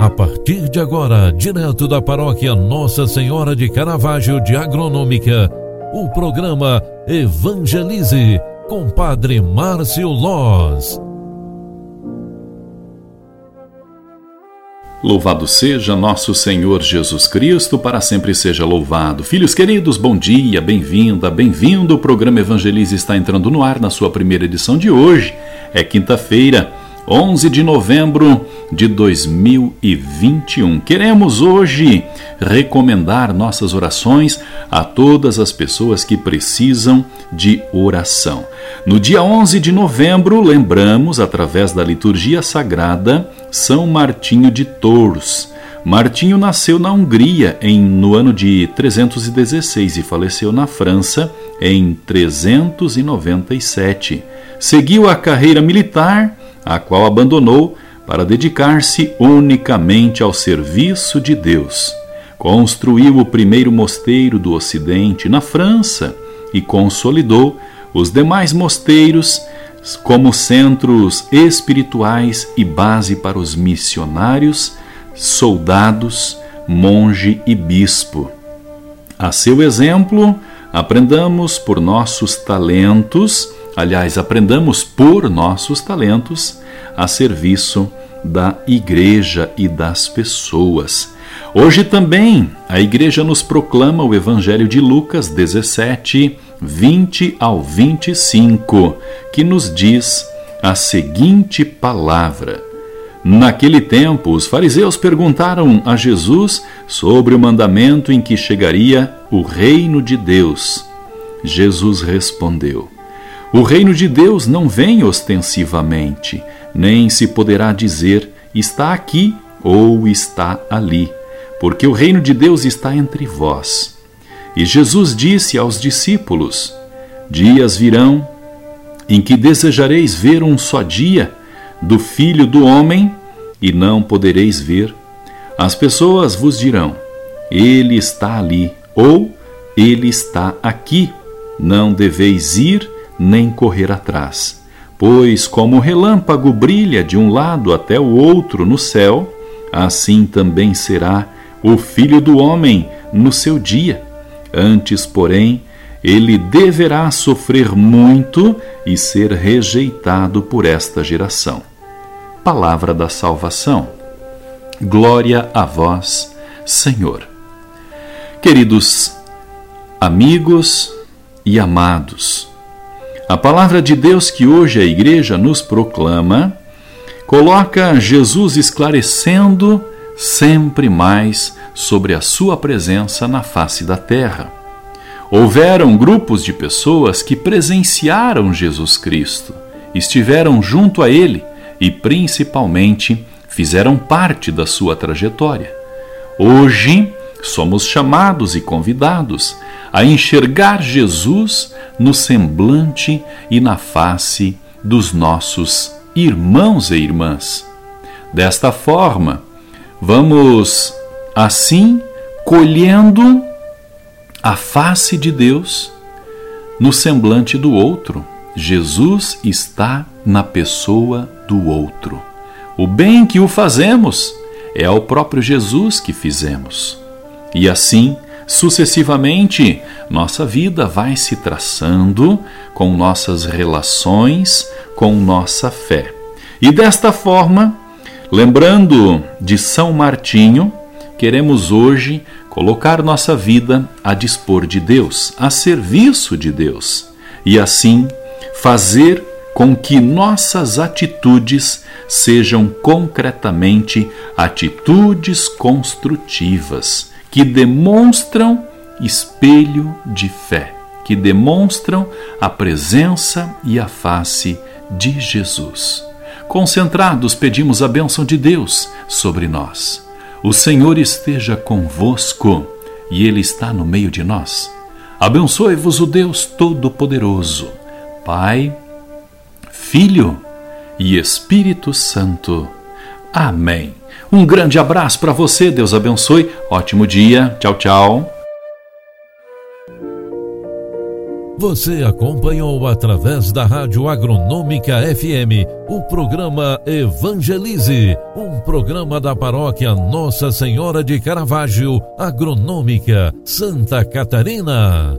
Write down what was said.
A partir de agora, direto da paróquia Nossa Senhora de Caravaggio de Agronômica, o programa Evangelize com Padre Márcio Loz. Louvado seja nosso Senhor Jesus Cristo, para sempre seja louvado. Filhos queridos, bom dia, bem-vinda, bem-vindo. O programa Evangelize está entrando no ar na sua primeira edição de hoje. É quinta-feira, 11 de novembro de 2021. Queremos hoje recomendar nossas orações a todas as pessoas que precisam de oração. No dia 11 de novembro, lembramos, através da liturgia sagrada, São Martinho de Tours. Martinho nasceu na Hungria em, no ano de 316 e faleceu na França em 397. Seguiu a carreira militar a qual abandonou para dedicar-se unicamente ao serviço de Deus. Construiu o primeiro mosteiro do Ocidente na França e consolidou os demais mosteiros como centros espirituais e base para os missionários, soldados, monge e bispo. A seu exemplo, aprendamos por nossos talentos Aliás, aprendamos por nossos talentos a serviço da igreja e das pessoas. Hoje também a igreja nos proclama o Evangelho de Lucas 17, 20 ao 25, que nos diz a seguinte palavra. Naquele tempo, os fariseus perguntaram a Jesus sobre o mandamento em que chegaria o reino de Deus. Jesus respondeu: o reino de Deus não vem ostensivamente, nem se poderá dizer está aqui ou está ali, porque o reino de Deus está entre vós. E Jesus disse aos discípulos: Dias virão em que desejareis ver um só dia do Filho do Homem e não podereis ver. As pessoas vos dirão: Ele está ali, ou Ele está aqui. Não deveis ir nem correr atrás. Pois, como o relâmpago brilha de um lado até o outro no céu, assim também será o filho do homem no seu dia. Antes, porém, ele deverá sofrer muito e ser rejeitado por esta geração. Palavra da salvação. Glória a vós, Senhor. Queridos amigos e amados, a palavra de Deus que hoje a igreja nos proclama coloca Jesus esclarecendo sempre mais sobre a sua presença na face da terra. Houveram grupos de pessoas que presenciaram Jesus Cristo, estiveram junto a ele e, principalmente, fizeram parte da sua trajetória. Hoje, somos chamados e convidados a enxergar Jesus no semblante e na face dos nossos irmãos e irmãs. Desta forma, vamos assim colhendo a face de Deus no semblante do outro. Jesus está na pessoa do outro. O bem que o fazemos é ao próprio Jesus que fizemos. E assim, sucessivamente, nossa vida vai se traçando com nossas relações, com nossa fé. E desta forma, lembrando de São Martinho, queremos hoje colocar nossa vida a dispor de Deus, a serviço de Deus, e assim fazer com que nossas atitudes sejam concretamente atitudes construtivas que demonstram espelho de fé, que demonstram a presença e a face de Jesus. Concentrados, pedimos a bênção de Deus sobre nós. O Senhor esteja convosco e Ele está no meio de nós. Abençoe-vos o Deus Todo-Poderoso, Pai, Filho e Espírito Santo. Amém. Um grande abraço para você, Deus abençoe. Ótimo dia. Tchau, tchau. Você acompanhou através da Rádio Agronômica FM o programa Evangelize, um programa da paróquia Nossa Senhora de Caravaggio, Agronômica, Santa Catarina.